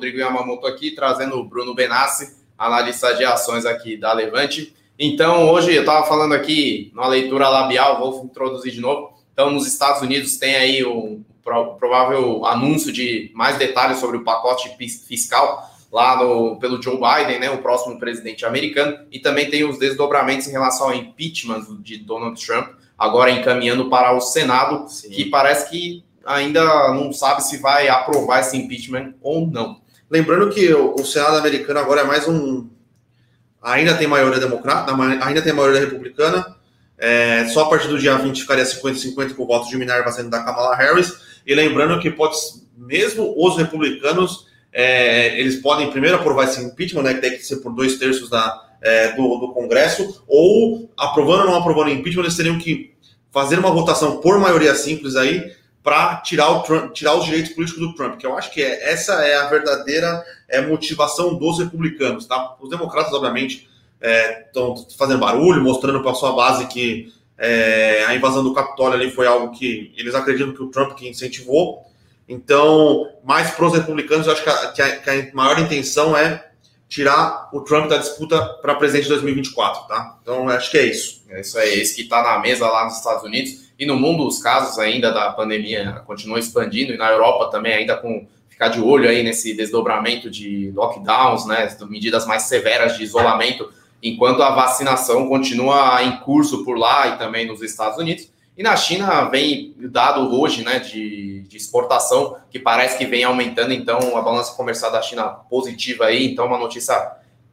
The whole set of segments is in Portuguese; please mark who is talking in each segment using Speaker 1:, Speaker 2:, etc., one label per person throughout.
Speaker 1: Rodrigo Yamamoto aqui, trazendo o Bruno Benassi, analista de ações aqui da Levante. Então, hoje eu estava falando aqui, numa leitura labial, vou introduzir de novo. Então, nos Estados Unidos tem aí um provável anúncio de mais detalhes sobre o pacote fiscal lá no, pelo Joe Biden, né, o próximo presidente americano, e também tem os desdobramentos em relação ao impeachment de Donald Trump, agora encaminhando para o Senado, Sim. que parece que ainda não sabe se vai aprovar esse impeachment ou não.
Speaker 2: Lembrando que o, Senado americano agora é mais um. Ainda tem maioria democrata, ainda tem maioria republicana. É, só a partir do dia 20 ficaria 50-50 com o voto de Minerva sendo da Kamala Harris. E lembrando que pode, mesmo os republicanos, é, eles podem primeiro aprovar esse impeachment, né, que tem que ser por dois terços da, é, do, do, Congresso, ou aprovando ou não aprovando o impeachment, eles teriam que fazer uma votação por maioria simples aí para tirar, o Trump, tirar os direitos políticos do Trump, que eu acho que é, essa é a verdadeira é, motivação dos republicanos, tá? Os democratas, obviamente, estão é, fazendo barulho, mostrando para sua base que é, a invasão do Capitólio ali foi algo que eles acreditam que o Trump que incentivou. Então, mais para os republicanos, eu acho que a, que, a, que a, maior intenção é tirar o Trump da disputa para presidente de 2024, tá? Então, acho que é isso.
Speaker 1: É isso aí, esse que está na mesa lá nos Estados Unidos. E no mundo, os casos ainda da pandemia continuam expandindo, e na Europa também, ainda com ficar de olho aí nesse desdobramento de lockdowns, né? Medidas mais severas de isolamento enquanto a vacinação continua em curso por lá e também nos Estados Unidos. E na China vem dado hoje né, de, de exportação, que parece que vem aumentando, então a balança comercial da China positiva aí, então uma notícia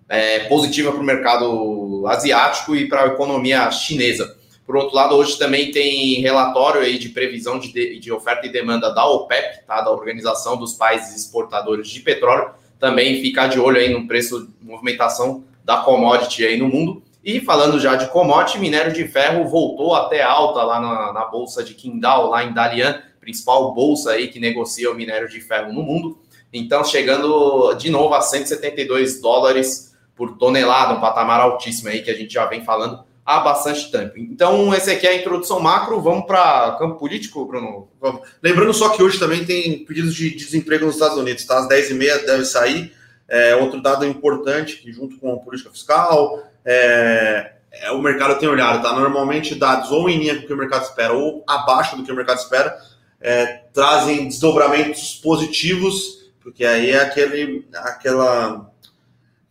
Speaker 1: é, positiva para o mercado asiático e para a economia chinesa. Por outro lado, hoje também tem relatório aí de previsão de, de oferta e demanda da OPEP, tá, da Organização dos Países Exportadores de Petróleo, também ficar de olho aí no preço, movimentação da commodity aí no mundo. E falando já de commodity, minério de ferro voltou até alta lá na, na bolsa de Qingdao, lá em Dalian, principal bolsa aí que negocia o minério de ferro no mundo. Então, chegando de novo a 172 dólares por tonelada, um patamar altíssimo aí que a gente já vem falando há bastante tempo. Então, esse aqui é a introdução macro. Vamos para campo político, Bruno?
Speaker 2: Vamos. Lembrando só que hoje também tem pedidos de desemprego nos Estados Unidos, tá? Às 10h30 deve sair. É, outro dado importante, que junto com a política fiscal, é, é, o mercado tem olhado, tá? Normalmente dados ou em linha com o que o mercado espera ou abaixo do que o mercado espera, é, trazem desdobramentos positivos, porque aí é aquele, aquela,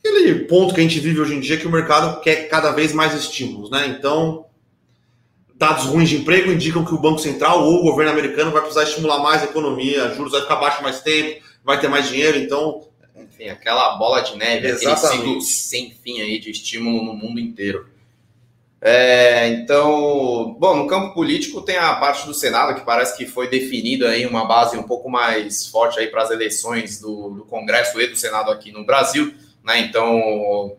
Speaker 2: aquele ponto que a gente vive hoje em dia que o mercado quer cada vez mais estímulos, né? Então, dados ruins de emprego indicam que o Banco Central ou o governo americano vai precisar estimular mais a economia, juros vai ficar baixo mais tempo, vai ter mais dinheiro, então
Speaker 1: enfim, aquela bola de neve, Exatamente. aquele ciclo sem fim aí de estímulo no mundo inteiro. É, então, bom, no campo político tem a parte do Senado que parece que foi definida aí uma base um pouco mais forte aí para as eleições do, do, Congresso e do Senado aqui no Brasil, né? Então,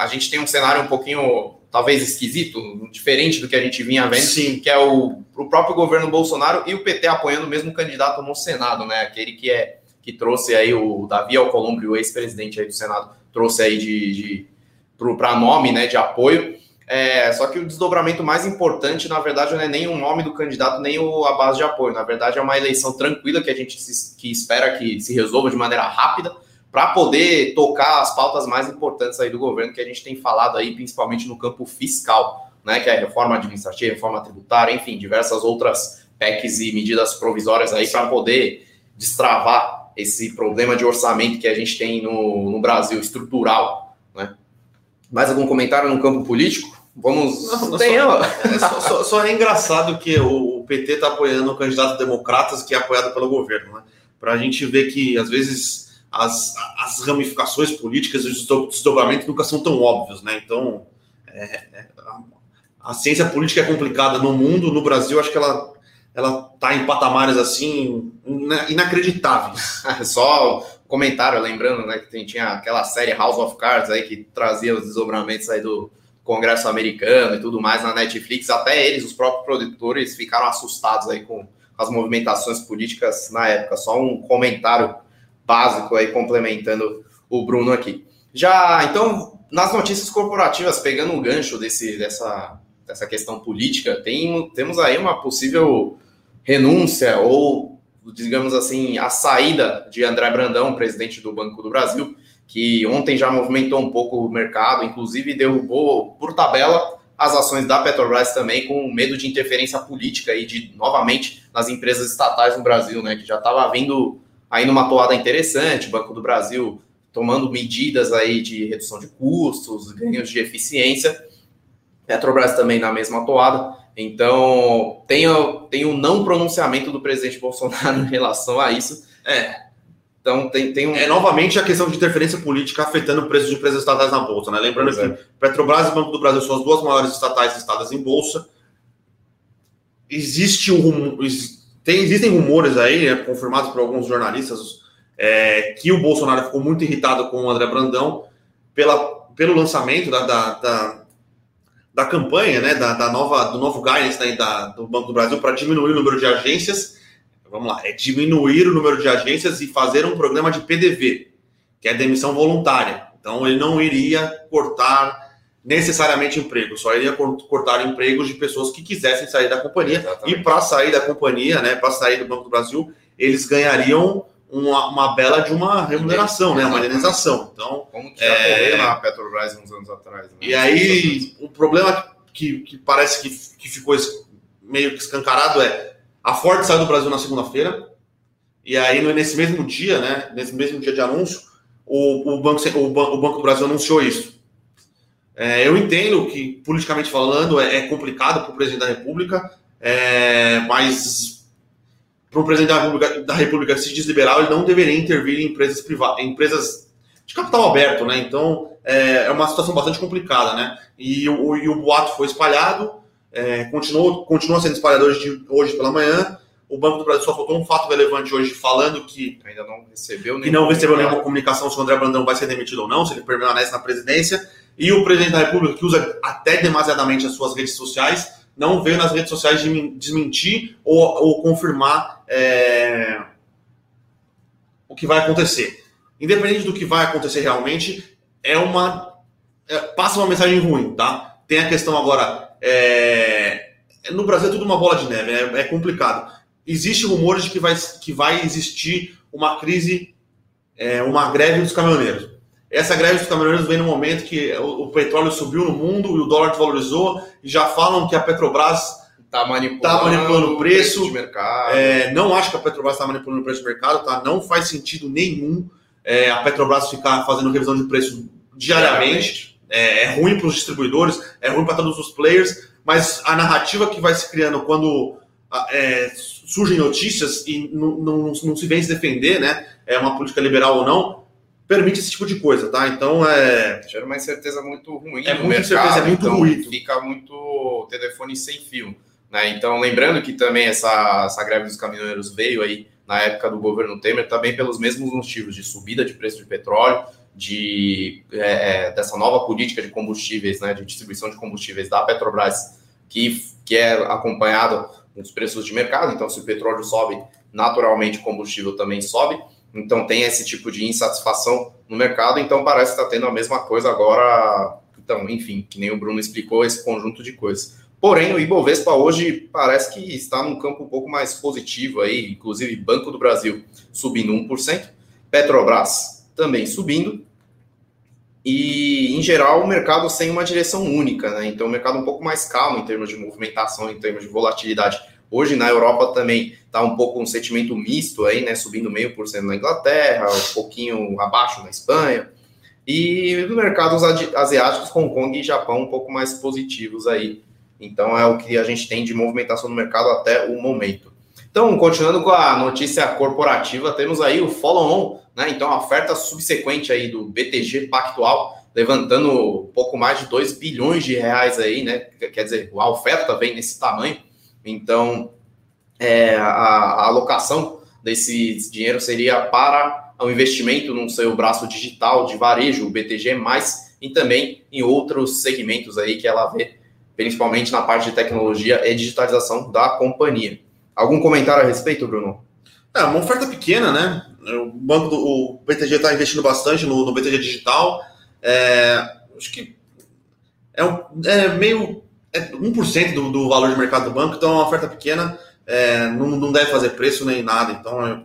Speaker 1: a gente tem um cenário um pouquinho talvez esquisito, diferente do que a gente vinha vendo, Sim. que é o, o próprio governo Bolsonaro e o PT apoiando o mesmo candidato no Senado, né? Aquele que é que trouxe aí o Davi Alcolumbre, o ex-presidente aí do Senado, trouxe aí de, de para nome, né, de apoio. É, só que o desdobramento mais importante, na verdade, não é nem o nome do candidato, nem o, a base de apoio. Na verdade, é uma eleição tranquila que a gente se, que espera que se resolva de maneira rápida para poder tocar as pautas mais importantes aí do governo que a gente tem falado aí, principalmente no campo fiscal, né, que é reforma administrativa, reforma tributária, enfim, diversas outras PECs e medidas provisórias aí para poder destravar esse problema de orçamento que a gente tem no, no Brasil, estrutural. Né? Mais algum comentário no campo político? Vamos. Não, não
Speaker 2: tem, só, é, só, só, só, é engraçado que o, o PT está apoiando o candidato democratas que é apoiado pelo governo. Né? Para a gente ver que, às vezes, as, as ramificações políticas e os desdobramentos nunca são tão óbvios. Né? Então, é, é, a, a ciência política é complicada no mundo, no Brasil, acho que ela ela tá em patamares assim inacreditáveis.
Speaker 1: Só comentário, lembrando, né, que tinha aquela série House of Cards aí que trazia os desdobramentos aí do Congresso americano e tudo mais na Netflix. Até eles, os próprios produtores, ficaram assustados aí com as movimentações políticas na época. Só um comentário básico aí complementando o Bruno aqui. Já, então, nas notícias corporativas, pegando um gancho desse, dessa, dessa questão política, tem, temos aí uma possível renúncia ou digamos assim, a saída de André Brandão, presidente do Banco do Brasil, que ontem já movimentou um pouco o mercado, inclusive derrubou por tabela as ações da Petrobras também, com medo de interferência política aí de novamente nas empresas estatais no Brasil, né? Que já estava vindo aí numa toada interessante, Banco do Brasil tomando medidas aí de redução de custos, ganhos de eficiência. Petrobras também na mesma toada. Então, tem, tem um não pronunciamento do presidente Bolsonaro em relação a isso. É. Então, tem, tem um.
Speaker 2: É novamente a questão de interferência política afetando o preço de empresas estatais na Bolsa, né? Lembrando pois que é. Petrobras e Banco do Brasil são as duas maiores estatais listadas em Bolsa. Existe um. Tem, existem rumores aí, né, confirmados por alguns jornalistas, é, que o Bolsonaro ficou muito irritado com o André Brandão pela, pelo lançamento da, da, da da campanha, né, da, da, nova, do novo guidance né, da, do Banco do Brasil para diminuir o número de agências. Vamos lá, é diminuir o número de agências e fazer um programa de PDV, que é demissão voluntária. Então, ele não iria cortar necessariamente emprego, só iria cortar empregos de pessoas que quisessem sair da companhia. Exatamente. E para sair da companhia, né, para sair do Banco do Brasil, eles ganhariam uma, uma bela de uma remuneração, né? Uma indenização. Então,
Speaker 1: como que já é... na Petrobras uns anos atrás. Né?
Speaker 2: E aí, o problema que, que parece que, que ficou meio que escancarado é a Ford saiu do Brasil na segunda-feira, e aí nesse mesmo dia, né? Nesse mesmo dia de anúncio, o, o, banco, o, o Banco do Brasil anunciou isso. É, eu entendo que, politicamente falando, é, é complicado para o presidente da República, é, mas para um presidente da República, da República se diz liberal, ele não deveria intervir em empresas privadas, em empresas de capital aberto, né? Então é, é uma situação bastante complicada, né? E o, e o boato foi espalhado, é, continuou, continua sendo espalhado hoje, hoje pela manhã. O Banco do Brasil só faltou um fato relevante hoje falando que
Speaker 1: ainda não recebeu
Speaker 2: que não recebeu nenhuma comunicação se o André Brandão vai ser demitido ou não, se ele permanece na presidência. E o presidente da República, que usa até demasiadamente as suas redes sociais, não veio nas redes sociais desmentir ou, ou confirmar é, o que vai acontecer. Independente do que vai acontecer realmente, é uma é, passa uma mensagem ruim, tá? Tem a questão agora, é, no Brasil é tudo uma bola de neve, é, é complicado. Existem rumores de que vai, que vai existir uma crise, é, uma greve dos caminhoneiros. Essa greve dos caminhoneiros vem no momento que o, o, petróleo subiu no mundo e o dólar desvalorizou, e já falam que a Petrobras
Speaker 1: está manipulando, tá
Speaker 2: manipulando o preço.
Speaker 1: preço de mercado.
Speaker 2: É, não acho que a Petrobras está manipulando o preço de mercado, tá? Não faz sentido nenhum é, a Petrobras ficar fazendo revisão de preço diariamente. É, é ruim para os distribuidores, é ruim para todos os players, mas a narrativa que vai se criando quando é, surgem notícias e não, não, não se vem se defender, né? É uma política liberal ou não, permite esse tipo de coisa, tá? Então é.
Speaker 1: Gera uma incerteza muito ruim.
Speaker 2: É muita incerteza, é muito então ruim.
Speaker 1: Fica muito telefone sem fio. Né? Então, lembrando que também essa, essa greve dos caminhoneiros veio aí na época do governo Temer também pelos mesmos motivos de subida de preço de petróleo, de é, é, dessa nova política de combustíveis, né, de distribuição de combustíveis da Petrobras, que, que é acompanhado dos preços de mercado. Então, se o petróleo sobe, naturalmente o combustível também sobe. Então tem esse tipo de insatisfação no mercado, então parece estar tá tendo a mesma coisa agora. Então, enfim, que nem o Bruno explicou, esse conjunto de coisas. Porém, o Ibovespa hoje parece que está num campo um pouco mais positivo aí, inclusive Banco do Brasil subindo 1%, Petrobras também subindo, e em geral o mercado sem uma direção única, né? Então o mercado um pouco mais calmo em termos de movimentação, em termos de volatilidade. Hoje na Europa também está um pouco um sentimento misto aí, né? Subindo meio por cento na Inglaterra, um pouquinho abaixo na Espanha. E no mercados asiáticos, Hong Kong e Japão um pouco mais positivos aí. Então é o que a gente tem de movimentação no mercado até o momento. Então, continuando com a notícia corporativa, temos aí o follow-on, né? Então, a oferta subsequente aí do BTG Pactual, levantando pouco mais de 2 bilhões de reais aí, né? Quer dizer, a oferta vem nesse tamanho. Então, é, a, a, alocação desse dinheiro seria para o investimento no seu braço digital de varejo, o BTG, e também em outros segmentos aí que ela vê, principalmente na parte de tecnologia e digitalização da companhia. Algum comentário a respeito, Bruno?
Speaker 2: É uma oferta pequena, né? O banco do o BTG está investindo bastante no, no BTG digital. É, acho que é, um, é meio é 1% do, do valor de mercado do banco, então é uma oferta pequena. é, não, não deve fazer preço nem nada. Então é,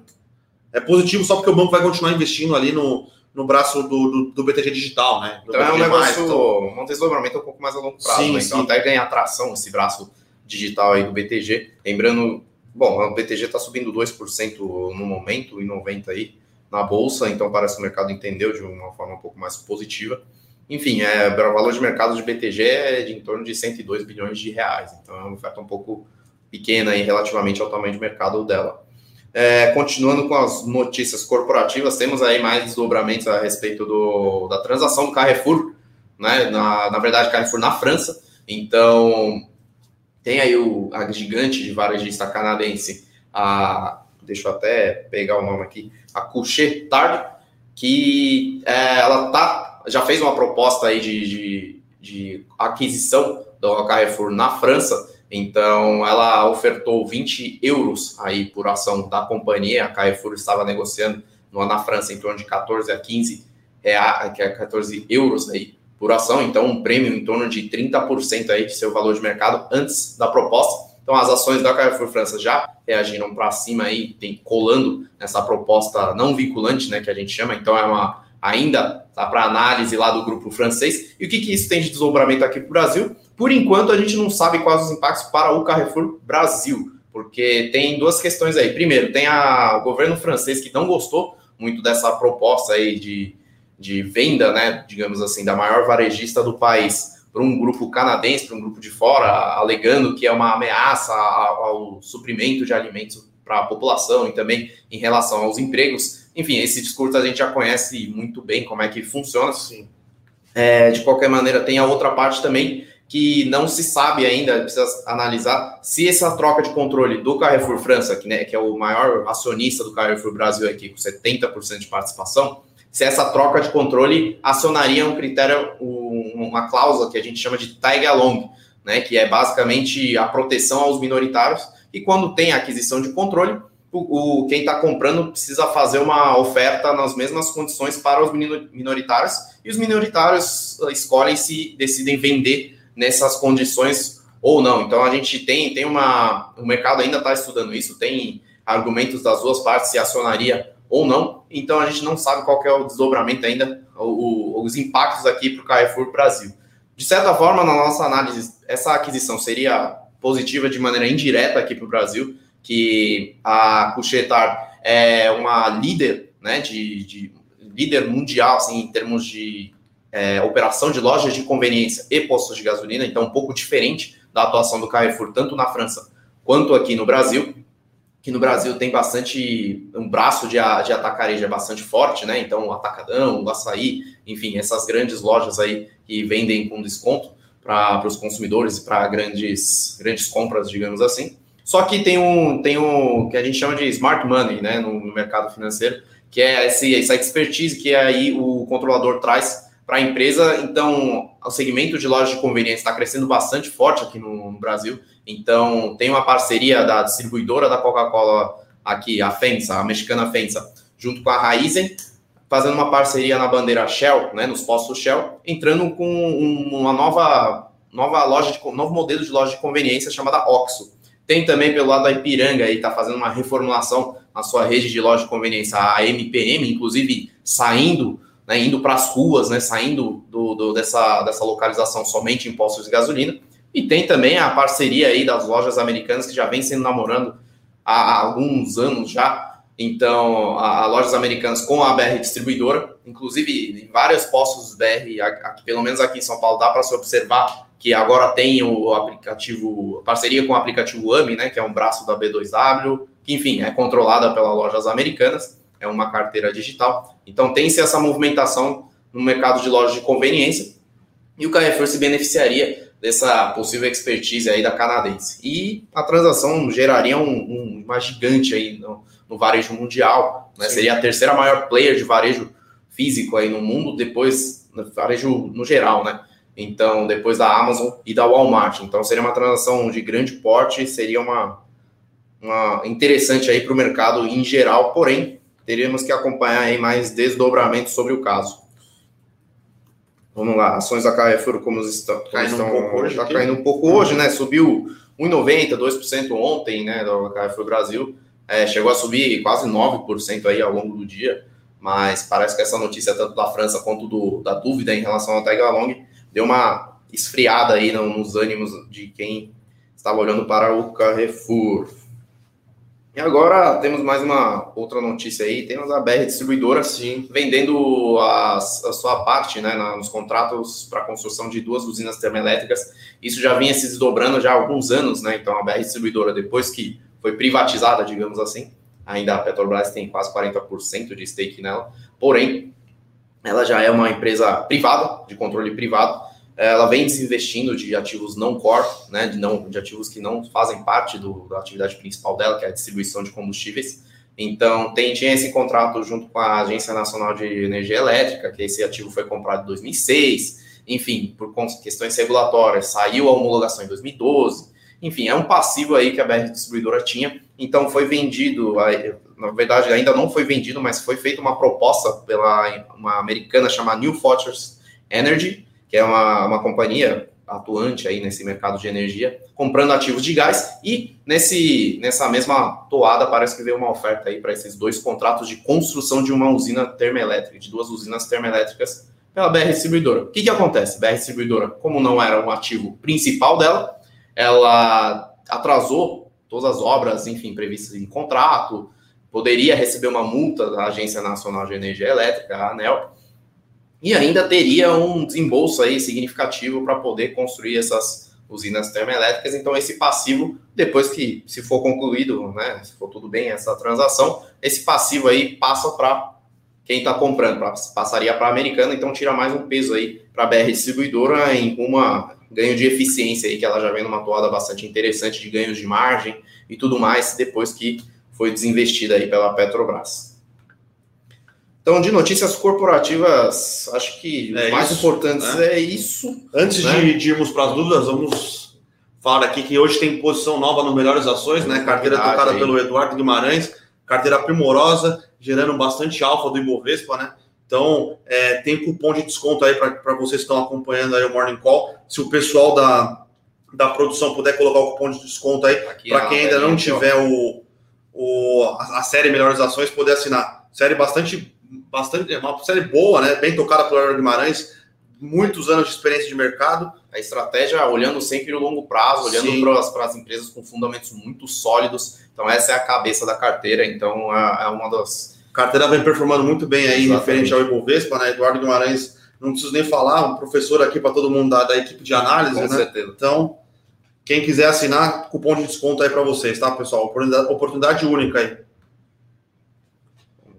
Speaker 2: é, positivo só porque o banco vai continuar investindo ali no, no braço do, do, do BTG Digital, né?
Speaker 1: Do então BTG é um negócio, mais, então... um desdobramento um pouco mais a longo prazo, sim, né? Então sim. até ganhar atração esse braço digital aí do BTG. Lembrando, bom, o BTG está subindo 2% no momento, em 90 aí na bolsa, então parece que o mercado entendeu de uma forma um pouco mais positiva. Enfim, é, o valor de mercado de BTG é de em torno de 102 bilhões de reais, então é uma oferta um pouco pequena aí relativamente ao tamanho de mercado dela. É, continuando com as notícias corporativas, temos aí mais desdobramentos a respeito do, da transação do Carrefour, né? Na, na verdade, Carrefour na França. Então, tem aí o, a gigante de varejista canadense, a, deixa eu até pegar o nome aqui, a Coucher Tard, que é, ela tá, já fez uma proposta aí de, de, de aquisição do Carrefour na França, então ela ofertou 20 euros aí por ação da companhia, a Carrefour estava negociando na França em torno de 14 a 15 reais, é 14 euros aí por ação, então um prêmio em torno de 30% aí de seu valor de mercado antes da proposta. Então as ações da Carrefour França já reagiram para cima aí, tem colando nessa proposta não vinculante, né, que a gente chama. Então é uma ainda tá para análise lá do grupo francês. E o que que isso tem de desdobramento aqui para o Brasil? Por enquanto a gente não sabe quais os impactos para o Carrefour Brasil, porque tem duas questões aí. Primeiro, tem a, o governo francês que não gostou muito dessa proposta aí de de venda, né, digamos assim, da maior varejista do país para um grupo canadense, para um grupo de fora, alegando que é uma ameaça ao suprimento de alimentos para a população e também em relação aos empregos. Enfim, esse discurso a gente já conhece muito bem como é que funciona. Sim. É, de qualquer maneira, tem a outra parte também que não se sabe ainda, precisa analisar se essa troca de controle do Carrefour França, que, né, que é o maior acionista do Carrefour Brasil aqui, com 70% de participação, se essa troca de controle acionaria um critério, uma cláusula que a gente chama de tag along, né, que é basicamente a proteção aos minoritários. E quando tem aquisição de controle, o, quem está comprando precisa fazer uma oferta nas mesmas condições para os minoritários e os minoritários escolhem se decidem vender nessas condições ou não. Então a gente tem, tem uma. O mercado ainda está estudando isso, tem argumentos das duas partes se acionaria ou não. Então a gente não sabe qual é o desdobramento ainda, o, os impactos aqui para o Carrefour Brasil. De certa forma, na nossa análise, essa aquisição seria positiva de maneira indireta aqui para o Brasil, que a Couchetar é uma líder, né, de, de líder mundial, assim, em termos de é, operação de lojas de conveniência e postos de gasolina, então um pouco diferente da atuação do Carrefour, tanto na França quanto aqui no Brasil que no Brasil tem bastante, um braço de, de atacarejo é bastante forte, né? Então, o Atacadão, o Açaí, enfim, essas grandes lojas aí que vendem com desconto para os consumidores e para grandes, grandes compras, digamos assim. Só que tem um, tem um que a gente chama de smart money, né, no, no mercado financeiro, que é esse, essa expertise que aí o controlador traz para a empresa. Então, o segmento de lojas de conveniência está crescendo bastante forte aqui no, no Brasil então, tem uma parceria da distribuidora da Coca-Cola aqui, a FEMSA, a mexicana FEMSA, junto com a Raizen, fazendo uma parceria na bandeira Shell, né, nos postos Shell, entrando com uma nova, nova loja, de, novo modelo de loja de conveniência chamada Oxo. Tem também pelo lado da Ipiranga aí, está fazendo uma reformulação na sua rede de loja de conveniência, a MPM, inclusive saindo, né, indo para as ruas, né, saindo do, do, dessa, dessa localização somente em postos de gasolina. E tem também a parceria aí das lojas americanas que já vem sendo namorando há, alguns anos já. Então, a, a, lojas americanas com a BR distribuidora, inclusive em vários postos BR, aqui, pelo menos aqui em São Paulo, dá para se observar que agora tem o aplicativo, parceria com o aplicativo AMI, né, que é um braço da B2W, que enfim, é controlada pelas lojas americanas, é uma carteira digital. Então tem-se essa movimentação no mercado de lojas de conveniência e o Carrefour se beneficiaria dessa possível expertise aí da canadense. E a transação geraria um, um uma gigante aí no, no varejo mundial, né? Seria a terceira maior player de varejo físico aí no mundo, depois varejo no geral, né? Então, depois da Amazon e da Walmart. Então, seria uma transação de grande porte, seria uma, uma interessante aí para o mercado em geral, porém, teríamos que acompanhar aí mais desdobramentos sobre o caso. Vamos lá, ações da Carrefour como estão, caindo estão, um pouco hoje, tá caindo um pouco hoje, né? Subiu 1,90, 2% ontem, né, da Carrefour Brasil. É, chegou a subir quase 9% aí ao longo do dia, mas parece que essa notícia, tanto da França quanto do, da dúvida em relação ao Tag Along, deu uma esfriada aí nos ânimos de quem estava olhando para o Carrefour. E agora temos mais uma outra notícia aí, temos a BR Distribuidora sim, vendendo a, a sua parte né, nos contratos para a construção de duas usinas termoelétricas. Isso já vinha se desdobrando já há alguns anos, né? Então a BR Distribuidora, depois que foi privatizada, digamos assim, ainda a Petrobras tem quase 40% de stake nela, porém, ela já é uma empresa privada, de controle privado, ela vem desinvestindo de ativos não core, né, de, não, de ativos que não fazem parte do, da atividade principal dela, que é a distribuição de combustíveis. Então, tem, tinha esse contrato junto com a Agência Nacional de Energia Elétrica, que esse ativo foi comprado em 2006, enfim, por questões regulatórias, saiu a homologação em 2012, enfim, é um passivo aí que a BR Distribuidora tinha, então foi vendido, na verdade ainda não foi vendido, mas foi feita uma proposta pela uma americana chamada New Fortress Energy, que é uma, uma companhia atuante aí nesse mercado de energia, comprando ativos de gás e nesse nessa mesma toada parece que veio uma oferta aí para esses dois contratos de construção de uma usina termoelétrica, de duas usinas termoelétricas pela BR Distribuidora. O que, que acontece? BR Distribuidora, como não era um ativo principal dela, ela atrasou todas as obras, enfim, previstas em contrato, poderia receber uma multa da Agência Nacional de Energia Elétrica, a ANEL, e ainda teria um desembolso aí significativo para poder construir essas usinas termoelétricas. Então, esse passivo, depois que se for concluído, né, se for tudo bem essa transação, esse passivo aí passa para quem está comprando, pra, passaria para a americana, então tira mais um peso aí para a BR distribuidora em uma ganho de eficiência aí que ela já vem numa toada bastante interessante de ganhos de margem e tudo mais depois que foi desinvestida aí pela Petrobras. Então, de notícias corporativas, acho que é mais isso, importantes né? é isso.
Speaker 2: Antes né? de, de, irmos para as dúvidas, vamos falar aqui que hoje tem posição nova no Melhores Ações, né? Carteira Verdade, tocada aí. pelo Eduardo Guimarães, carteira primorosa, gerando bastante alfa do Ibovespa, né? Então, é, tem cupom de desconto aí para vocês que estão acompanhando aí o Morning Call. Se o pessoal da, da produção puder colocar o cupom de desconto aí, para quem ainda não tiver o, o, a, a série Melhores Ações, poder assinar. Série bastante bastante, é uma série boa, né? Bem tocada pelo Guimarães, muitos anos de experiência de mercado.
Speaker 1: A estratégia olhando sempre no longo prazo, olhando para as empresas com fundamentos muito sólidos. Então, essa é a cabeça da carteira. Então, é, é uma das.
Speaker 2: A carteira vem performando muito bem aí, Exatamente. referente ao Ibovespa, né? Eduardo Guimarães, não preciso nem falar, um professor aqui para todo mundo da, da, equipe de análise, com né? Certeza. Então, quem quiser assinar, cupom de desconto aí para vocês, tá, pessoal? Oportunidade, oportunidade única aí.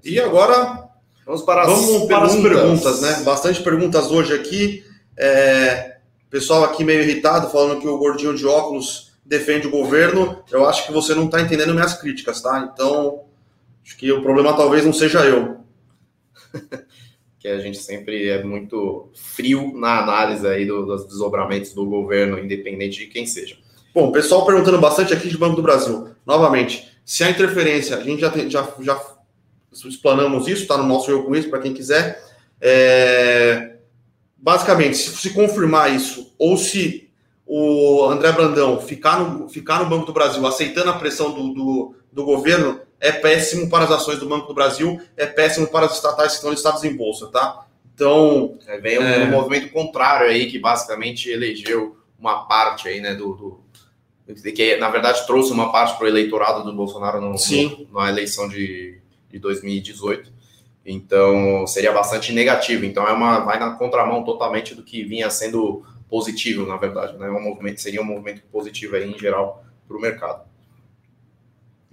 Speaker 2: E agora Vamos para as, Vamos para perguntas. as perguntas, né? Bastante perguntas hoje aqui. É, pessoal aqui meio irritado, falando que o gordinho de óculos defende o governo. Eu acho que você não está entendendo minhas críticas, tá? Então, acho que o problema talvez não seja eu.
Speaker 1: que a gente sempre é muito frio na análise aí do, dos desdobramentos do governo, independente de quem seja.
Speaker 2: Bom, pessoal perguntando bastante aqui de Banco do Brasil. Novamente, se a interferência, a gente já, tem, já, já explanamos isso, está no nosso Eu Com Isso, para quem quiser. É, basicamente, se se confirmar isso, ou se o André Brandão ficar no, ficar no Banco do Brasil aceitando a pressão do, do, do governo, é péssimo para as ações do Banco do Brasil, é péssimo para as estatais que estão listadas em bolsa, tá?
Speaker 1: Então. É, vem um, é... um, movimento contrário aí, que basicamente elegeu uma parte aí, né, do, do que na verdade trouxe uma parte para o eleitorado do Bolsonaro no, no, na eleição de de 2018. Então, seria bastante negativo. Então, é uma, vai na contramão totalmente do que vinha sendo positivo, na verdade. Né? Um movimento, seria um movimento positivo aí, em geral para o mercado.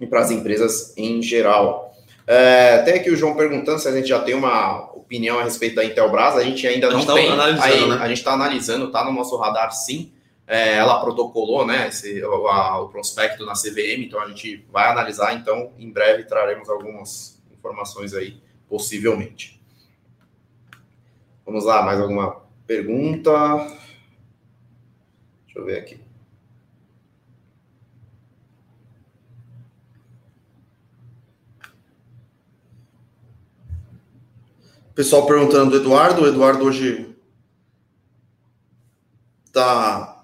Speaker 1: E para as empresas em geral. É, até aqui o João perguntando se a gente já tem uma opinião a respeito da Intelbras. A gente ainda não tá tem. Aí, né? A gente está analisando, está no nosso radar sim. É, ela protocolou né, esse, o, a, o, prospecto na CVM, então a gente vai analisar, então em breve traremos algumas informações aí, possivelmente. Vamos lá, mais alguma pergunta? Deixa eu ver aqui.
Speaker 2: Pessoal perguntando do Eduardo, o Eduardo hoje tá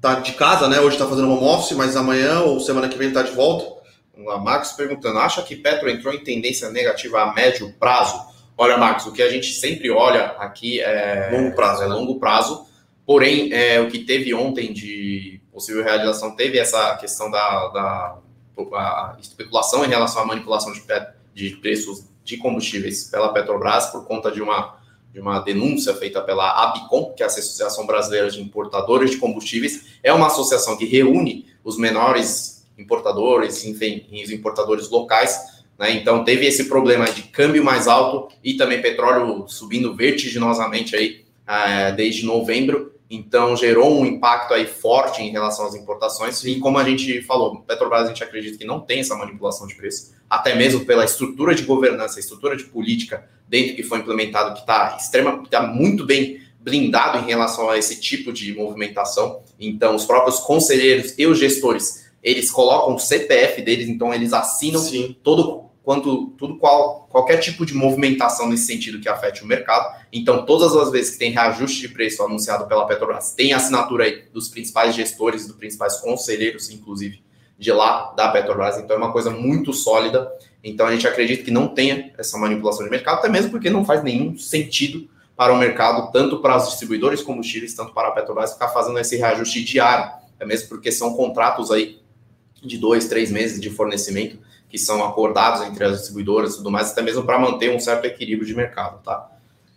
Speaker 2: tá de casa, né? Hoje está fazendo home office, mas amanhã ou semana que vem está de volta.
Speaker 1: Lá, Marcos perguntando: acha que Petro entrou em tendência negativa a médio prazo? Olha, Marcos, o que a gente sempre olha aqui é
Speaker 2: longo prazo,
Speaker 1: é né? longo prazo. Porém, é, o que teve ontem de possível realização teve essa questão da, da especulação em relação à manipulação de, de preços de combustíveis pela Petrobras por conta de uma de uma denúncia feita pela ABICOM, que é a Associação Brasileira de Importadores de Combustíveis, é uma associação que reúne os menores importadores, enfim, os importadores locais. Né? Então teve esse problema de câmbio mais alto e também petróleo subindo vertiginosamente aí é, desde novembro. Então gerou um impacto aí forte em relação às importações. E como a gente falou, Petrobras a gente acredita que não tem essa manipulação de preço, até mesmo pela estrutura de governança, estrutura de política dentro que foi implementado, que está extrema, está muito bem blindado em relação a esse tipo de movimentação. Então, os próprios conselheiros e os gestores, eles colocam o CPF deles, então eles assinam Sim. todo quanto tudo qual, qualquer tipo de movimentação nesse sentido que afete o mercado. Então, todas as vezes que tem reajuste de preço anunciado pela Petrobras, tem assinatura aí dos principais gestores, dos principais conselheiros, inclusive, de lá da Petrobras. Então, é uma coisa muito sólida. Então, a gente acredita que não tenha essa manipulação de mercado, até mesmo porque não faz nenhum sentido para o mercado, tanto para os distribuidores de combustíveis, tanto para a Petrobras, ficar fazendo esse reajuste diário. É mesmo porque são contratos aí de dois, três meses de fornecimento que são acordados entre as distribuidoras e tudo mais, até mesmo para manter um certo equilíbrio de mercado, tá?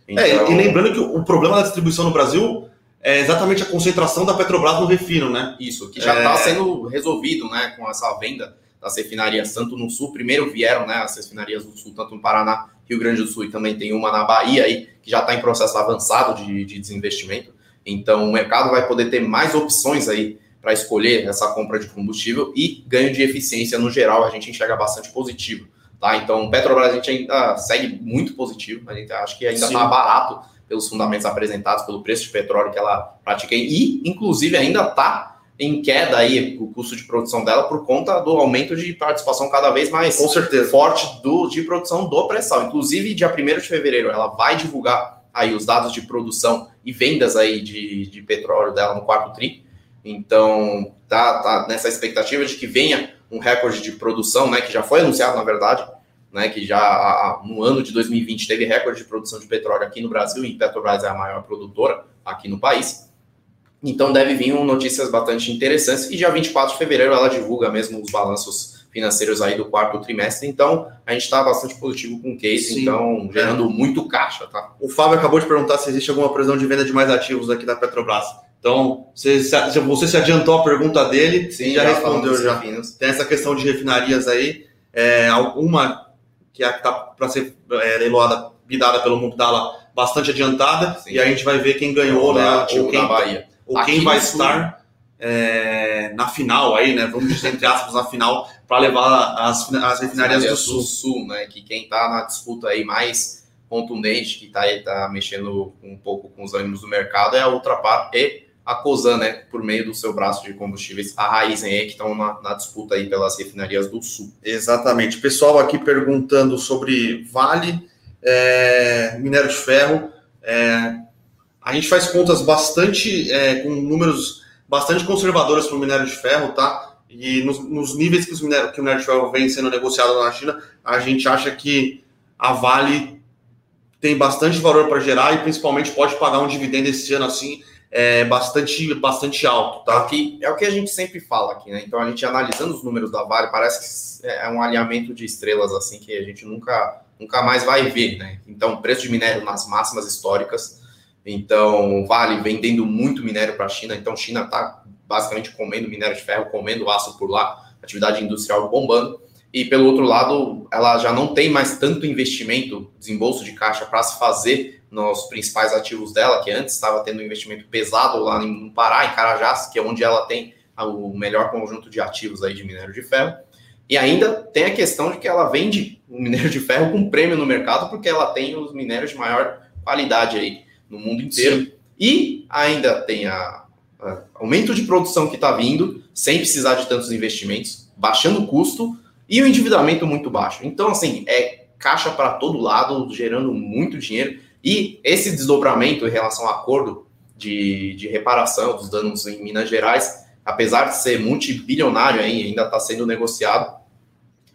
Speaker 2: Então... É, e então lembrando que o problema da distribuição no Brasil é exatamente a concentração da Petrobras no refino, né?
Speaker 1: Isso, que já está é... sendo resolvido, né, com essa venda das refinarias, tanto no Sul, primeiro vieram, né, as refinarias do Sul, tanto no Paraná, Rio Grande do Sul, e também tem uma na Bahia aí, que já está em processo avançado de, de desinvestimento. Então, o mercado vai poder ter mais opções aí para escolher essa compra de combustível e ganho de eficiência no geral, a gente enxerga bastante positivo. Tá? Então, Petrobras a gente ainda segue muito positivo, a gente acha que ainda está barato pelos fundamentos apresentados, pelo preço de petróleo que ela pratica e, inclusive, ainda está em queda aí o custo de produção dela por conta do aumento de participação cada vez mais
Speaker 2: Com certeza.
Speaker 1: forte do, de produção do pré-sal. Inclusive, dia 1 de fevereiro, ela vai divulgar aí os dados de produção e vendas aí de, de petróleo dela no quarto tri. Então, tá, tá nessa expectativa de que venha um recorde de produção, né, que já foi anunciado, na verdade, né, que já no ano de 2020 teve recorde de produção de petróleo aqui no Brasil, e Petrobras é a maior produtora aqui no país. Então, deve vir notícias bastante interessantes. E dia 24 de fevereiro ela divulga mesmo os balanços financeiros aí do quarto trimestre. Então, a gente está bastante positivo com o case, Sim. então gerando é. muito caixa, tá?
Speaker 2: O Fábio acabou de perguntar se existe alguma previsão de venda de mais ativos aqui da Petrobras. Então, você, você se adiantou a pergunta dele Sim, e já, já respondeu já. Tem essa questão de refinarias aí, é, alguma que é está para ser é, leiloada, bidada pelo Mubdala, bastante adiantada, Sim. e a gente vai ver quem ganhou, né? Ou quem, Bahia. ou quem vai estar é, na final aí, né? Vamos dizer, entre aspas, na final, para levar as, as refinarias do Sul. do
Speaker 1: Sul. né? Que quem está na disputa aí mais contundente, que está tá mexendo um pouco com os ânimos do mercado, é a Ultrapar e a COSAN, né, por meio do seu braço de combustíveis, a Raizen que estão na, na, disputa aí pelas refinarias do Sul.
Speaker 2: Exatamente. Pessoal aqui perguntando sobre Vale, é, minério de ferro. É, a gente faz contas bastante, é, com números bastante conservadores para o minério de ferro, tá? E nos, nos níveis que, minério, que o minério de ferro vem sendo negociado na China, a gente acha que a Vale tem bastante valor para gerar e principalmente pode pagar um dividendo esse ano assim é bastante, bastante alto, tá?
Speaker 1: Aqui, é o que a gente sempre fala aqui, né? Então a gente analisando os números da Vale, parece que é um alinhamento de estrelas assim que a gente nunca, nunca mais vai ver, né? Então, preço de minério nas máximas históricas. Então, Vale vendendo muito minério para a China. Então, China está basicamente comendo minério de ferro, comendo aço por lá, atividade industrial bombando. E pelo outro lado, ela já não tem mais tanto investimento, desembolso de caixa para se fazer nos principais ativos dela, que antes estava tendo um investimento pesado lá no Pará, em Carajás, que é onde ela tem o melhor conjunto de ativos aí de minério de ferro. E ainda tem a questão de que ela vende o minério de ferro com prêmio no mercado, porque ela tem os minérios de maior qualidade aí no mundo inteiro. Sim. E ainda tem a, a, aumento de produção que está vindo, sem precisar de tantos investimentos, baixando o custo e o endividamento muito baixo. Então, assim, é caixa para todo lado, gerando muito dinheiro. E esse desdobramento em relação ao acordo de, de reparação dos danos em Minas Gerais, apesar de ser multibilionário ainda está sendo negociado.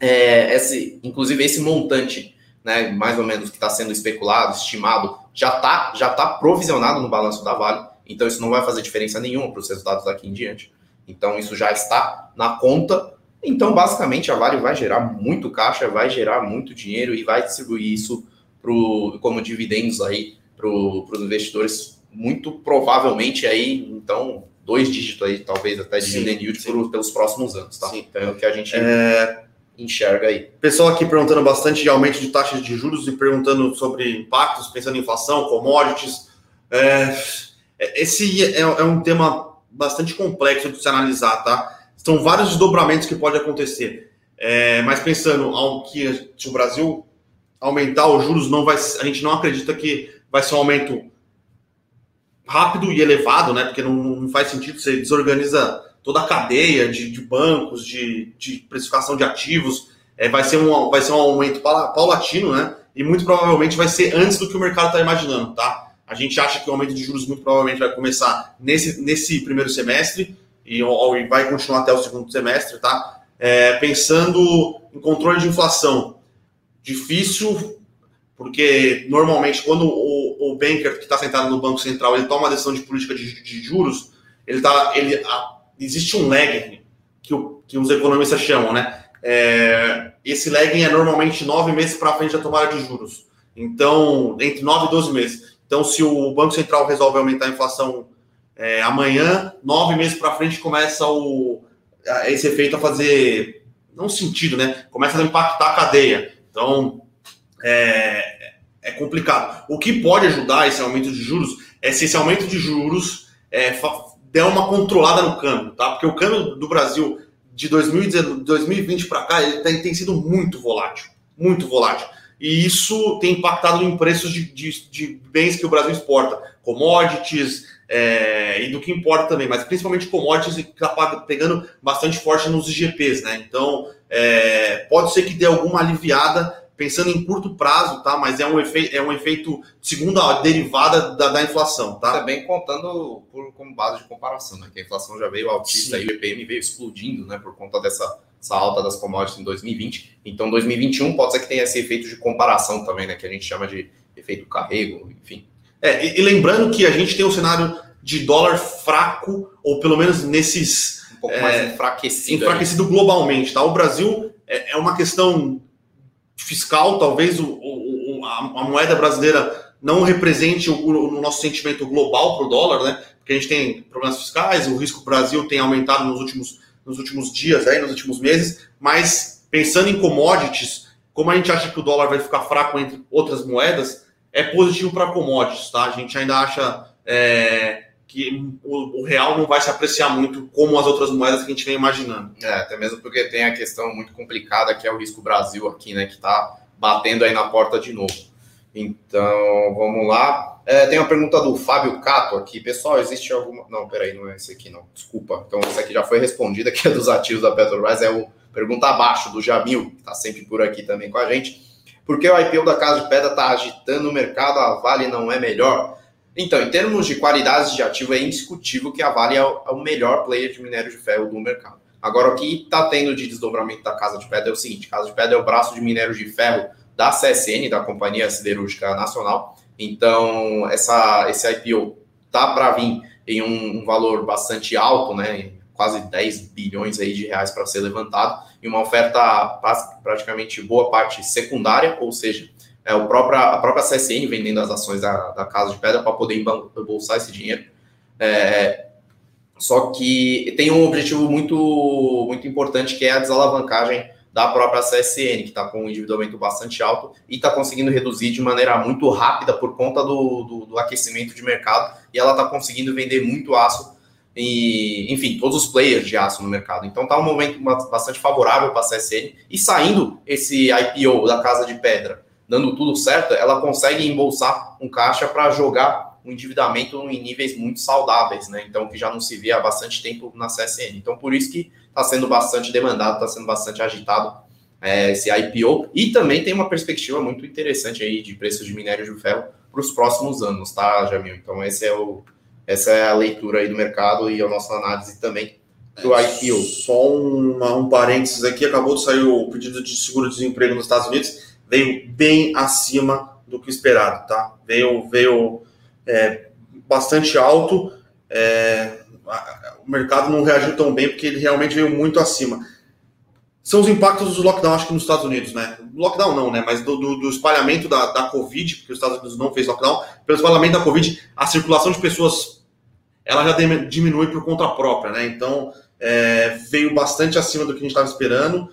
Speaker 1: É, esse, inclusive esse montante, né, mais ou menos que está sendo especulado, estimado, já está já tá provisionado no balanço da Vale, então isso não vai fazer diferença nenhuma para os resultados daqui em diante. Então isso já está na conta. Então basicamente a Vale vai gerar muito caixa, vai gerar muito dinheiro e vai distribuir isso pro, como dividendos aí para os investidores, muito provavelmente aí, então, dois dígitos aí, talvez até de dividend yield por, pelos próximos anos, tá? Sim. Então é o que a gente é... enxerga aí.
Speaker 2: Pessoal aqui perguntando bastante de aumento de taxas de juros e perguntando sobre impactos, pensando em inflação, commodities. É... Esse é, é um tema bastante complexo de se analisar, tá? São vários desdobramentos que podem acontecer. É, mas pensando ao que se o Brasil aumentar os juros, não vai, a gente não acredita que vai ser um aumento rápido e elevado, né? Porque não, não faz sentido, você desorganiza toda a cadeia de, de bancos, de, de, precificação de ativos. É, vai, ser um, vai ser um aumento paulatino, né? E muito provavelmente vai ser antes do que o mercado está imaginando, tá? A gente acha que o aumento de juros muito provavelmente vai começar nesse, nesse primeiro semestre e, e vai continuar até o segundo semestre, tá? É, pensando em controle de inflação, difícil, porque normalmente quando o, o banker que está sentado no Banco Central ele toma uma decisão de política de, de juros, ele tá, ele, a, existe um lagging que, o, que os economistas chamam, né? É, esse lagging é normalmente nove meses para frente da tomada de juros. Então, entre nove e doze meses. Então, se o Banco Central resolve aumentar a inflação é, amanhã, nove meses para frente começa o, esse efeito a fazer, não sentido, né? Começa a impactar a cadeia. Então, é, é complicado. O que pode ajudar esse aumento de juros é se esse aumento de juros é, der uma controlada no câmbio, tá? Porque o câmbio do Brasil de 2020 para cá ele tem, tem sido muito volátil, muito volátil. E isso tem impactado em preços de, de, de bens que o Brasil exporta, commodities é, e do que importa também, mas principalmente commodities que está pegando bastante forte nos IGPs, né? Então é, pode ser que dê alguma aliviada pensando em curto prazo, tá? Mas é um efeito, é um efeito segundo a derivada da, da inflação, tá?
Speaker 1: Também contando por, como base de comparação, né? Que a inflação já veio altista e o IPM veio explodindo, né? Por conta dessa essa alta das commodities em 2020. Então, 2021 pode ser que tenha esse efeito de comparação também, né? Que a gente chama de efeito carrego, enfim.
Speaker 2: É, e, e lembrando que a gente tem um cenário de dólar fraco, ou pelo menos nesses
Speaker 1: um pouco mais é, enfraquecido.
Speaker 2: Enfraquecido aí. globalmente, tá? O Brasil é, é, uma questão fiscal, talvez o, o a, a, moeda brasileira não represente o, o nosso sentimento global para o dólar, né? Porque a gente tem problemas fiscais, o risco Brasil tem aumentado nos últimos, nos últimos dias, aí, nos últimos meses, mas pensando em commodities, como a gente acha que o dólar vai ficar fraco entre outras moedas, é positivo para commodities, tá? A gente ainda acha é, que o, o, real não vai se apreciar muito como as outras moedas que a gente vem imaginando.
Speaker 1: É, até mesmo porque tem a questão muito complicada que é o risco Brasil aqui, né, que está batendo aí na porta de novo. Então, vamos lá. É, tem uma pergunta do Fábio Cato aqui. Pessoal, existe alguma... Não, peraí, não é esse aqui não. Desculpa. Então, esse aqui já foi respondida, que é dos ativos da Petrobras. É o pergunta abaixo do Jamil, que está sempre por aqui também com a gente. Por que o IPO da Casa de Pedra está agitando o mercado? A Vale não é melhor? Então, em termos de qualidade de ativo, é indiscutível que a Vale é o, é melhor player de minério de ferro do mercado. Agora, o que está tendo de desdobramento da Casa de Pedra é o seguinte: Casa de Pedra é o braço de minério de ferro da CSN, da Companhia Siderúrgica Nacional. Então, essa, esse IPO tá para vir em um, um, valor bastante alto, né? Quase 10 bilhões aí de reais para ser levantado, e uma oferta praticamente boa parte secundária, ou seja, é, o próprio, a própria CSN vendendo as ações da, da Casa de Pedra para poder embolsar esse dinheiro. É, só que tem um objetivo muito, muito importante que é a desalavancagem da própria CSN, que está com um endividamento bastante alto e está conseguindo reduzir de maneira muito rápida por conta do, do, do aquecimento de mercado e ela está conseguindo vender muito aço e, enfim, todos os players de aço no mercado. Então está um momento bastante favorável para a CSN e saindo esse IPO da Casa de Pedra dando tudo certo, ela consegue embolsar um caixa para jogar um endividamento em níveis muito saudáveis, né? Então, que já não se vê há bastante tempo na CSN. Então, por isso que está sendo bastante demandado, está sendo bastante agitado é, esse IPO. E também tem uma perspectiva muito interessante aí de preços de minério de ferro para os próximos anos, tá, Jamil? Então, esse é o, essa é a leitura aí do mercado e a nossa análise também do
Speaker 2: é, IPO. Só um, um parênteses aqui, acabou de sair o pedido de seguro-desemprego nos Estados Unidos, veio bem acima do que esperado, tá? Veio, veio é, bastante alto, é, o mercado não reagiu tão bem porque ele realmente veio muito acima. São os impactos do lockdown, acho que nos Estados Unidos, né? Lockdown não, né? Mas do, do, do espalhamento da, da Covid, porque os Estados Unidos não fez lockdown, pelo espalhamento da Covid, a circulação de pessoas ela já diminui por conta própria, né? Então é, veio bastante acima do que a gente estava esperando.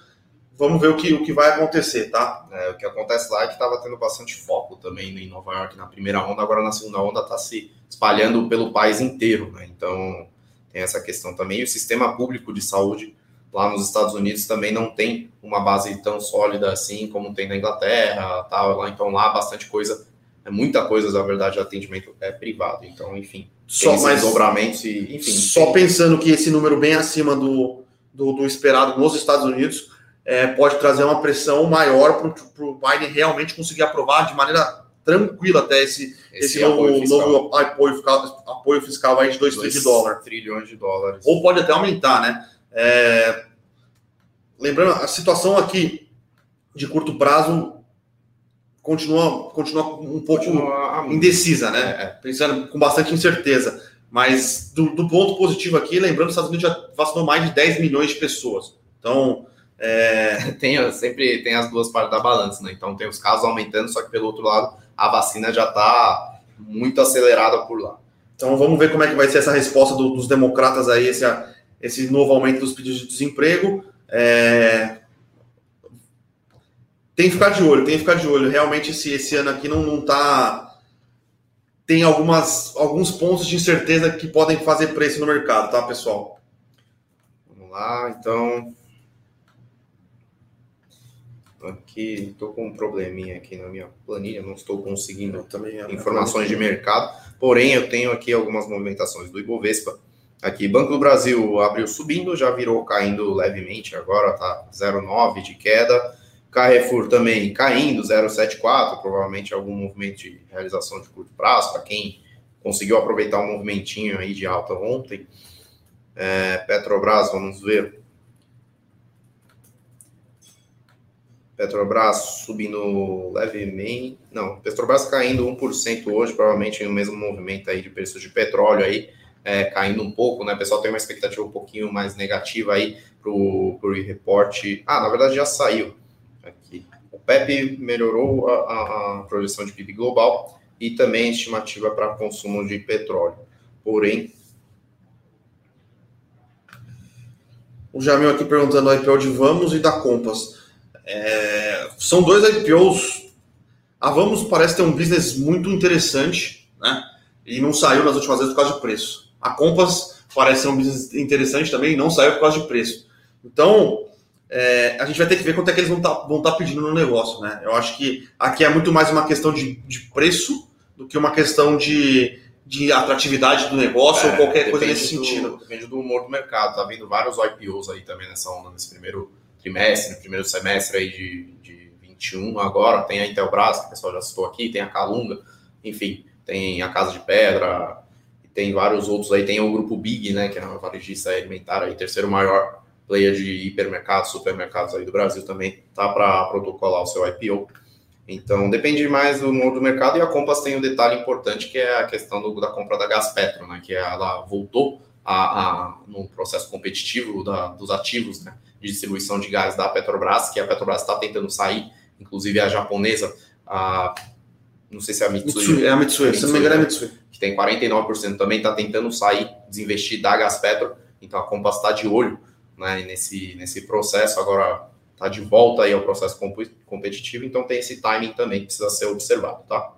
Speaker 2: Vamos ver o que, o que vai acontecer, tá?
Speaker 1: É, o que acontece lá é que estava tendo bastante foco também em Nova York na primeira onda, agora na segunda onda está se espalhando pelo país inteiro, né? Então tem essa questão também. E o sistema público de saúde lá nos Estados Unidos também não tem uma base tão sólida assim como tem na Inglaterra, tal. Lá, então lá bastante coisa, é muita coisa, na verdade, de atendimento é privado. Então, enfim,
Speaker 2: só mais dobramentos e, enfim. Só pensando que esse número bem acima do, do, do esperado nos Estados Unidos é, pode trazer uma pressão maior para o Biden realmente conseguir aprovar de maneira tranquila até esse, esse, esse novo, apoio fiscal, novo apoio, fiscal, apoio fiscal aí de 2 trilhões de dólares.
Speaker 1: trilhões de dólares.
Speaker 2: Ou pode até aumentar, né? É... Lembrando, a situação aqui de curto prazo continua, continua um pouco continua... indecisa, né? É, é. Pensando com bastante incerteza. Mas do, do, ponto positivo aqui, lembrando, os Estados Unidos já vacinou mais de 10 milhões de pessoas. Então. É...
Speaker 1: tem, sempre tem as duas partes da balança, né? Então tem os casos aumentando, só que pelo outro lado, a vacina já está muito acelerada por lá.
Speaker 2: Então vamos ver como é que vai ser essa resposta do, dos democratas aí, esse, esse novo aumento dos pedidos de desemprego. É... Tem que ficar de olho, tem que ficar de olho. Realmente esse, esse ano aqui não, não tá. Tem algumas, alguns pontos de incerteza que podem fazer preço no mercado, tá, pessoal?
Speaker 1: Vamos lá, então. Aqui, estou com um probleminha aqui na minha planilha, não estou conseguindo também informações de mercado. Porém, eu tenho aqui algumas movimentações do Ibovespa Aqui, Banco do Brasil abriu subindo, já virou caindo levemente, agora tá 0,9 de queda. Carrefour também caindo, 0,74, provavelmente algum movimento de realização de curto prazo, para quem conseguiu aproveitar um movimentinho aí de alta ontem. É, Petrobras, vamos ver. Petrobras subindo levemente. Não, Petrobras caindo 1% hoje, provavelmente no mesmo movimento aí de preços de petróleo aí é, caindo um pouco, né? O pessoal tem uma expectativa um pouquinho mais negativa aí para o reporte. Ah, na verdade já saiu. O PEP melhorou a, a projeção de PIB global e também a estimativa para consumo de petróleo. Porém,
Speaker 2: o Jamil aqui perguntando a IPO de Vamos e da Compass. É, são dois IPOs. A Vamos parece ter um business muito interessante, né? E não saiu nas últimas vezes por causa de preço. A Compass parece ser um business interessante também, não saiu por causa de preço. Então, é, a gente vai ter que ver quanto é que eles vão estar tá, tá pedindo no negócio, né? Eu acho que aqui é muito mais uma questão de, de preço do que uma questão de, de atratividade do negócio é, ou qualquer coisa nesse
Speaker 1: do,
Speaker 2: sentido.
Speaker 1: Depende do humor do mercado. Tá vindo vários IPOs aí também nessa onda, nesse primeiro trimestre, no primeiro semestre aí de, de 21 agora. Tem a Intelbras, que o pessoal já citou aqui, tem a Calunga, enfim, tem a Casa de Pedra, tem vários outros aí, tem o grupo Big, né, que é uma varejista alimentar aí, terceiro maior player de hipermercados, supermercados aí do Brasil também, tá para protocolar o seu IPO. Então, depende mais do humor do mercado e a Compass tem um detalhe importante que é a questão do, da compra da Gaspetro, né, que ela voltou a, a, no processo competitivo da, dos ativos né, de distribuição de gás da Petrobras, que a Petrobras está tentando sair, inclusive a japonesa, a, não sei se é a Mitsui.
Speaker 2: Mitsui é a Mitsui, se não me engano é a Mitsui
Speaker 1: que tem 49% também, está tentando sair, desinvestir da Gaspetro, então a Compass está de olho né, nesse, nesse processo, agora está de volta aí ao processo competitivo, então tem esse timing também que precisa ser observado, tá?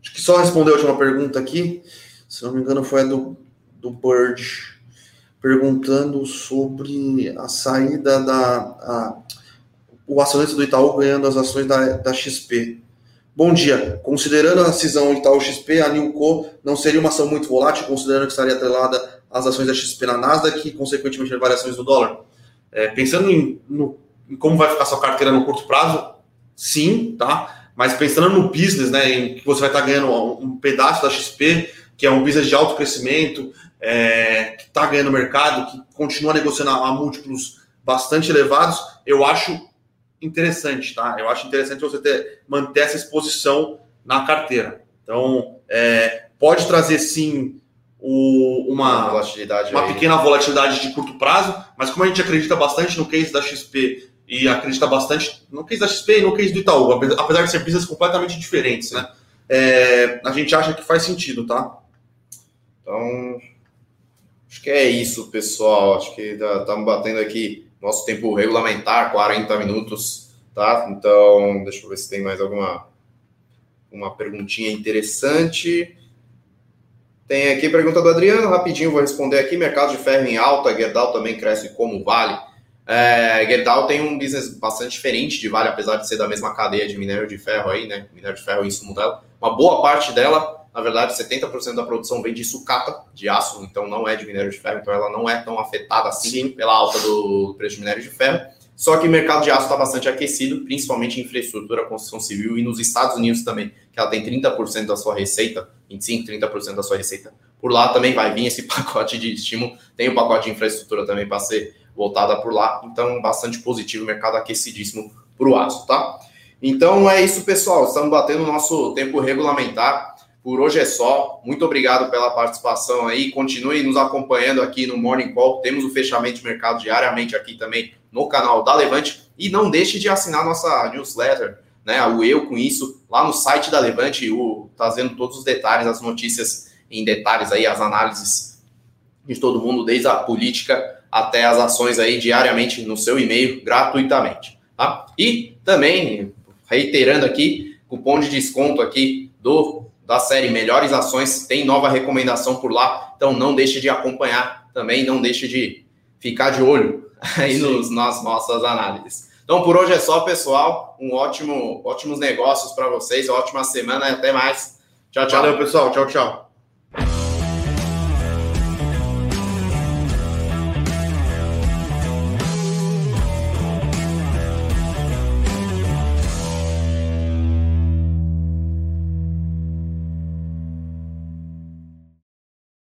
Speaker 2: Acho que só responder a última pergunta aqui, se não me engano foi a do, do Bird, perguntando sobre a saída da... A, o acionista do Itaú ganhando as ações da, da XP. Bom dia. Considerando a cisão Itaú XP, a Newco não seria uma ação muito volátil, considerando que estaria atrelada às ações da XP na Nasdaq e, consequentemente, as variações do dólar? É, pensando em, no, em, como vai ficar sua carteira no curto prazo, sim, tá? Mas pensando no business, né, em que você vai estar ganhando um pedaço da XP, que é um business de alto crescimento, é, que está ganhando mercado, que continua negociando a múltiplos bastante elevados, eu acho interessante, tá? Eu acho interessante você ter, manter essa exposição na carteira. Então, é, pode trazer sim o, uma, uma, pequena volatilidade de curto prazo, mas como a gente acredita bastante no case da XP e acredita bastante no case da XP e no case do Itaú, apesar de ser business completamente diferentes, né? É, a gente acha que faz sentido, tá?
Speaker 1: Então, acho que é isso, pessoal. Acho que estamos batendo aqui nosso tempo regulamentar, 40 minutos, tá? Então, deixa eu ver se tem mais alguma uma perguntinha interessante. Tem aqui pergunta do Adriano, rapidinho vou responder aqui. Mercado de ferro em alta, Gerdau também cresce como Vale. É, Gerdau tem um business bastante diferente de Vale, apesar de ser da mesma cadeia de minério de ferro aí, né? Minério de ferro e insumo dela. Uma boa parte dela, na verdade, 70% da produção vem de sucata, de aço, então não é de minério de ferro, então ela não é tão afetada assim Sim. pela alta do preço de minério de ferro. Só que o mercado de aço está bastante aquecido, principalmente em infraestrutura, construção civil e nos Estados Unidos também, que ela tem 30% da sua receita, 25%, 30% da sua receita. Por lá também vai vir esse pacote de estímulo, tem o pacote de infraestrutura também para ser voltada por lá, então bastante positivo, mercado aquecidíssimo para o aço, tá? Então é isso, pessoal, estamos batendo o nosso tempo regulamentar. Por hoje é só. Muito obrigado pela participação aí. Continue nos acompanhando aqui no Morning Call. Temos o fechamento de mercado diariamente aqui também no canal da Levante. E não deixe de assinar nossa newsletter, né? O Eu com isso, lá no site da Levante, o, trazendo todos os detalhes, as notícias em detalhes aí, as análises de todo mundo, desde a política até as ações aí diariamente no seu e-mail, gratuitamente. Tá? E também, reiterando aqui, cupom de desconto aqui do da série Melhores Ações, tem nova recomendação por lá, então não deixe de acompanhar também, não deixe de ficar de olho aí nos, nas nossas análises. Então por hoje é só, pessoal. Um ótimo, ótimos negócios para vocês, ótima semana e até mais. Tchau, tchau.
Speaker 2: Valeu, pessoal. Tchau, tchau.